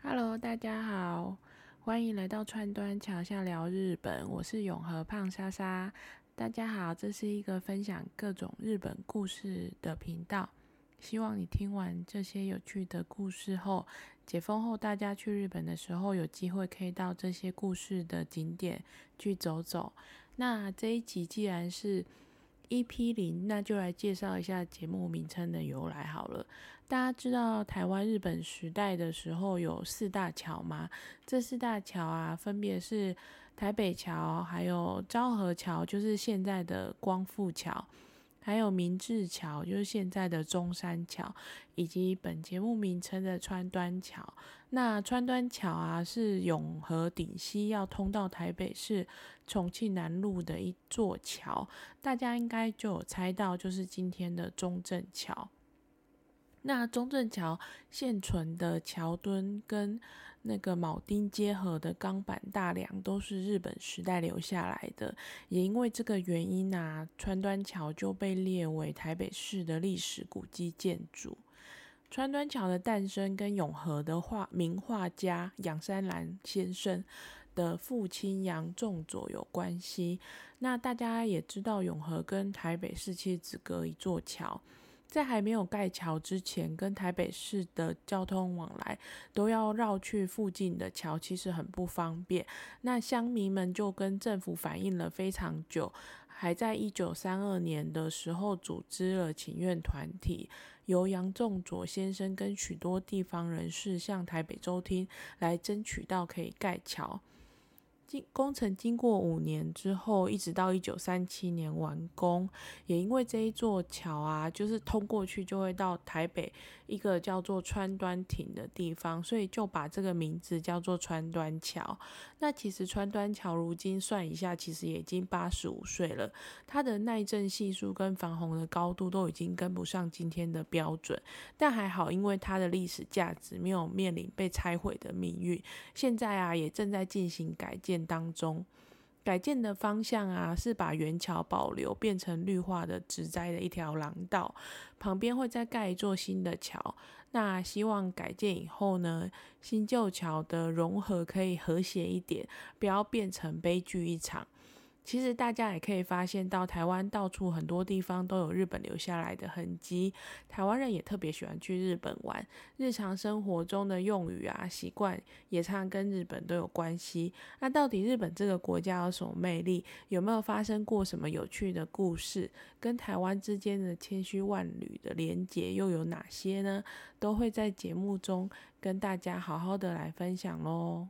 Hello，大家好，欢迎来到川端桥下聊日本，我是永和胖莎莎。大家好，这是一个分享各种日本故事的频道。希望你听完这些有趣的故事后，解封后大家去日本的时候，有机会可以到这些故事的景点去走走。那这一集既然是 EP 零，那就来介绍一下节目名称的由来好了。大家知道台湾日本时代的时候有四大桥吗？这四大桥啊，分别是台北桥，还有昭和桥，就是现在的光复桥。还有明治桥，就是现在的中山桥，以及本节目名称的川端桥。那川端桥啊，是永和顶溪要通到台北市重庆南路的一座桥，大家应该就有猜到，就是今天的中正桥。那中正桥现存的桥墩跟那个铆钉结合的钢板大梁都是日本时代留下来的，也因为这个原因啊，川端桥就被列为台北市的历史古迹建筑。川端桥的诞生跟永和的画名画家杨山兰先生的父亲杨仲佐有关系。那大家也知道，永和跟台北市其实只隔一座桥。在还没有盖桥之前，跟台北市的交通往来都要绕去附近的桥，其实很不方便。那乡民们就跟政府反映了非常久，还在一九三二年的时候组织了请愿团体，由杨仲佐先生跟许多地方人士向台北州厅来争取到可以盖桥。经工程经过五年之后，一直到一九三七年完工，也因为这一座桥啊，就是通过去就会到台北一个叫做川端町的地方，所以就把这个名字叫做川端桥。那其实川端桥如今算一下，其实也已经八十五岁了，它的耐震系数跟防洪的高度都已经跟不上今天的标准，但还好，因为它的历史价值没有面临被拆毁的命运，现在啊也正在进行改建。当中改建的方向啊，是把原桥保留，变成绿化的植栽的一条廊道，旁边会再盖一座新的桥。那希望改建以后呢，新旧桥的融合可以和谐一点，不要变成悲剧一场。其实大家也可以发现到，台湾到处很多地方都有日本留下来的痕迹。台湾人也特别喜欢去日本玩，日常生活中的用语啊、习惯也常跟日本都有关系。那到底日本这个国家有什么魅力？有没有发生过什么有趣的故事？跟台湾之间的千丝万缕的连结又有哪些呢？都会在节目中跟大家好好的来分享喽。